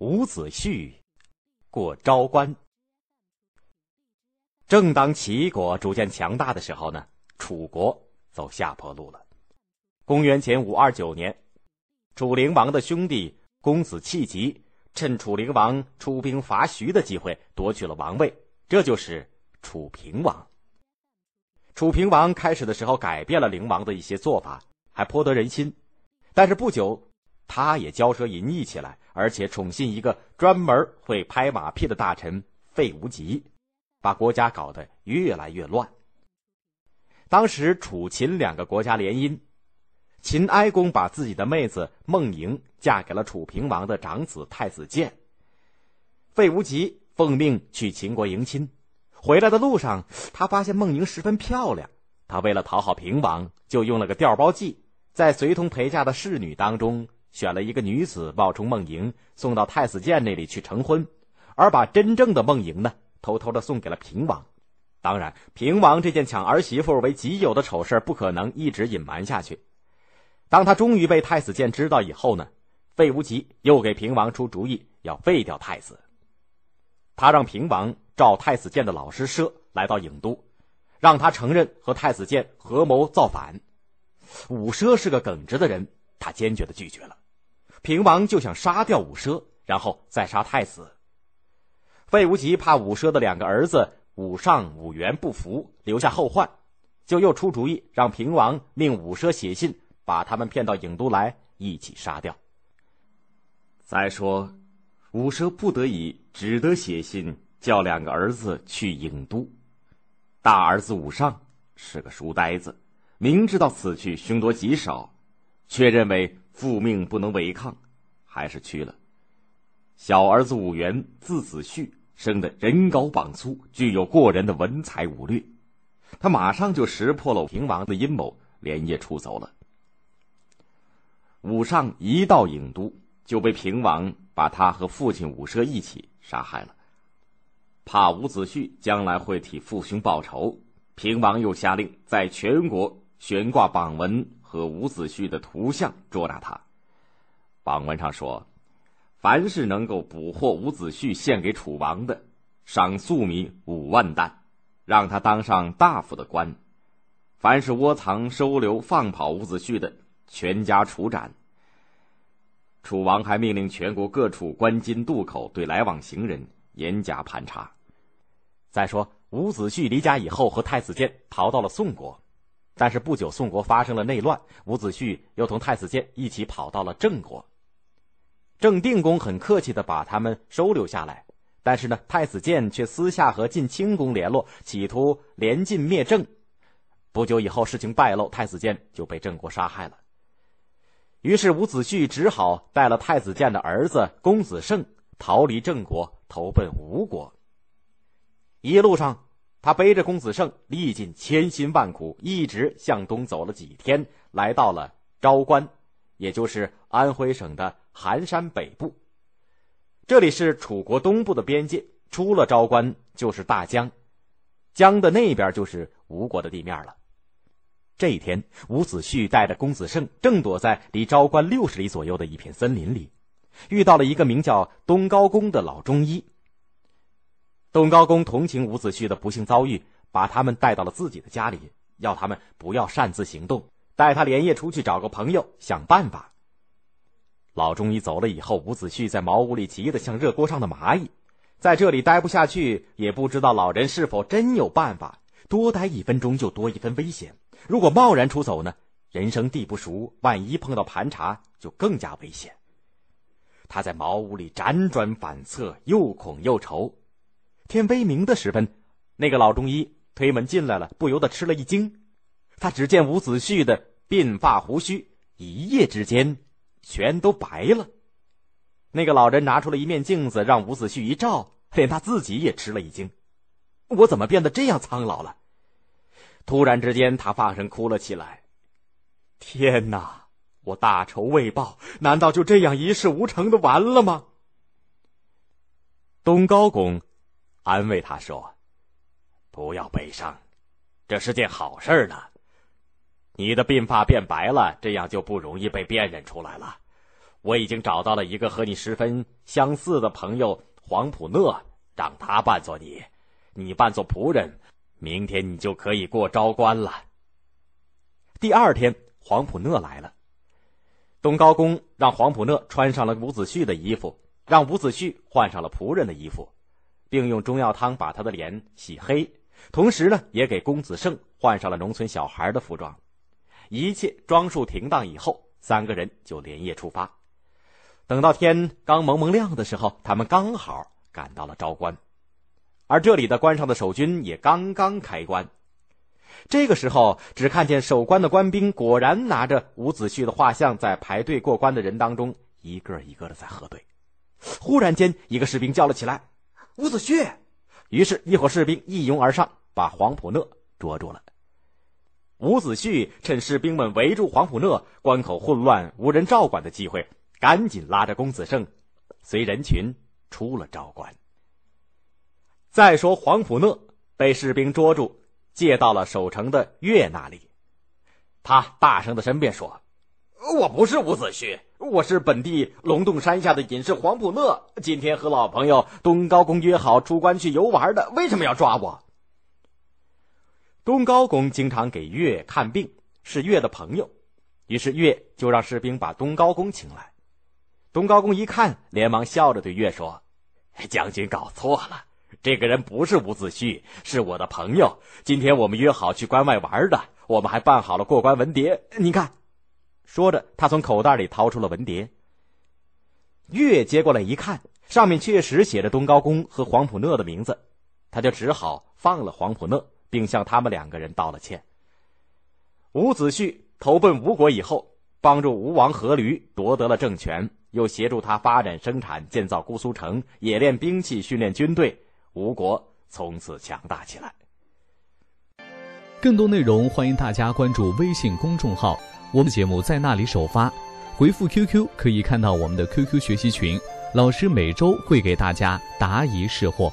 伍子胥过昭关。正当齐国逐渐强大的时候呢，楚国走下坡路了。公元前五二九年，楚灵王的兄弟公子弃疾趁楚灵王出兵伐徐的机会夺取了王位，这就是楚平王。楚平王开始的时候改变了灵王的一些做法，还颇得人心，但是不久，他也骄奢淫逸起来，而且宠信一个专门会拍马屁的大臣费无极。把国家搞得越来越乱。当时楚秦两个国家联姻，秦哀公把自己的妹子孟莹嫁给了楚平王的长子太子建。费无极奉命去秦国迎亲，回来的路上，他发现孟莹十分漂亮。他为了讨好平王，就用了个调包计，在随同陪嫁的侍女当中选了一个女子冒充孟莹，送到太子建那里去成婚，而把真正的孟莹呢？偷偷的送给了平王，当然，平王这件抢儿媳妇为己有的丑事不可能一直隐瞒下去。当他终于被太子建知道以后呢，费无极又给平王出主意，要废掉太子。他让平王召太子建的老师奢来到郢都，让他承认和太子建合谋造反。武奢是个耿直的人，他坚决的拒绝了。平王就想杀掉武奢，然后再杀太子。费无极怕武奢的两个儿子武尚、武元不服，留下后患，就又出主意让平王命武奢写信，把他们骗到郢都来，一起杀掉。再说，武奢不得已，只得写信叫两个儿子去郢都。大儿子武尚是个书呆子，明知道此去凶多吉少，却认为父命不能违抗，还是去了。小儿子武元字子胥。生得人高膀粗，具有过人的文才武略，他马上就识破了平王的阴谋，连夜出走了。武尚一到郢都，就被平王把他和父亲武奢一起杀害了。怕伍子胥将来会替父兄报仇，平王又下令在全国悬挂榜文和伍子胥的图像捉拿他。榜文上说。凡是能够捕获伍子胥献给楚王的，赏粟米五万担，让他当上大夫的官；凡是窝藏、收留、放跑伍子胥的，全家处斩。楚王还命令全国各处关津渡口对来往行人严加盘查。再说，伍子胥离家以后，和太子建逃到了宋国，但是不久宋国发生了内乱，伍子胥又同太子建一起跑到了郑国。郑定公很客气的把他们收留下来，但是呢，太子建却私下和晋清公联络，企图联晋灭郑。不久以后，事情败露，太子建就被郑国杀害了。于是伍子胥只好带了太子建的儿子公子胜逃离郑国，投奔吴国。一路上，他背着公子胜，历尽千辛万苦，一直向东走了几天，来到了昭关，也就是安徽省的。寒山北部，这里是楚国东部的边界，出了昭关就是大江，江的那边就是吴国的地面了。这一天，伍子胥带着公子胜正躲在离昭关六十里左右的一片森林里，遇到了一个名叫东高公的老中医。东高公同情伍子胥的不幸遭遇，把他们带到了自己的家里，要他们不要擅自行动，带他连夜出去找个朋友想办法。老中医走了以后，伍子胥在茅屋里急得像热锅上的蚂蚁，在这里待不下去，也不知道老人是否真有办法。多待一分钟就多一分危险，如果贸然出走呢？人生地不熟，万一碰到盘查，就更加危险。他在茅屋里辗转反侧，又恐又愁。天微明的时分，那个老中医推门进来了，不由得吃了一惊。他只见伍子胥的鬓发胡须，一夜之间。全都白了。那个老人拿出了一面镜子，让伍子胥一照，连他自己也吃了一惊：“我怎么变得这样苍老了？”突然之间，他放声哭了起来：“天哪！我大仇未报，难道就这样一事无成的完了吗？”东高公安慰他说：“不要悲伤，这是件好事呢。”你的鬓发变白了，这样就不容易被辨认出来了。我已经找到了一个和你十分相似的朋友黄普讷，让他扮作你，你扮作仆人，明天你就可以过昭关了。第二天，黄普讷来了。东高公让黄普讷穿上了伍子胥的衣服，让伍子胥换上了仆人的衣服，并用中药汤把他的脸洗黑，同时呢，也给公子胜换上了农村小孩的服装。一切装束停当以后，三个人就连夜出发。等到天刚蒙蒙亮的时候，他们刚好赶到了昭关，而这里的关上的守军也刚刚开关。这个时候，只看见守关的官兵果然拿着伍子胥的画像，在排队过关的人当中，一个一个的在核对。忽然间，一个士兵叫了起来：“伍子胥！”于是，一伙士兵一拥而上，把黄普讷捉住了。伍子胥趁士兵们围住黄普讷、关口混乱、无人照管的机会，赶紧拉着公子胜，随人群出了昭关。再说，黄普讷被士兵捉住。借到了守城的岳那里，他大声的申辩说：“我不是伍子胥，我是本地龙洞山下的隐士黄普乐。今天和老朋友东高公约好出关去游玩的，为什么要抓我？”东高公经常给月看病，是月的朋友，于是月就让士兵把东高公请来。东高公一看，连忙笑着对月说：“将军搞错了。”这个人不是伍子胥，是我的朋友。今天我们约好去关外玩的，我们还办好了过关文牒。你看，说着，他从口袋里掏出了文牒。岳接过来一看，上面确实写着东高公和黄普讷的名字，他就只好放了黄普讷，并向他们两个人道了歉。伍子胥投奔吴国以后，帮助吴王阖闾夺得了政权，又协助他发展生产、建造姑苏城、冶炼兵器、训练军队。吴国从此强大起来。更多内容，欢迎大家关注微信公众号，我们节目在那里首发。回复 QQ 可以看到我们的 QQ 学习群，老师每周会给大家答疑释惑。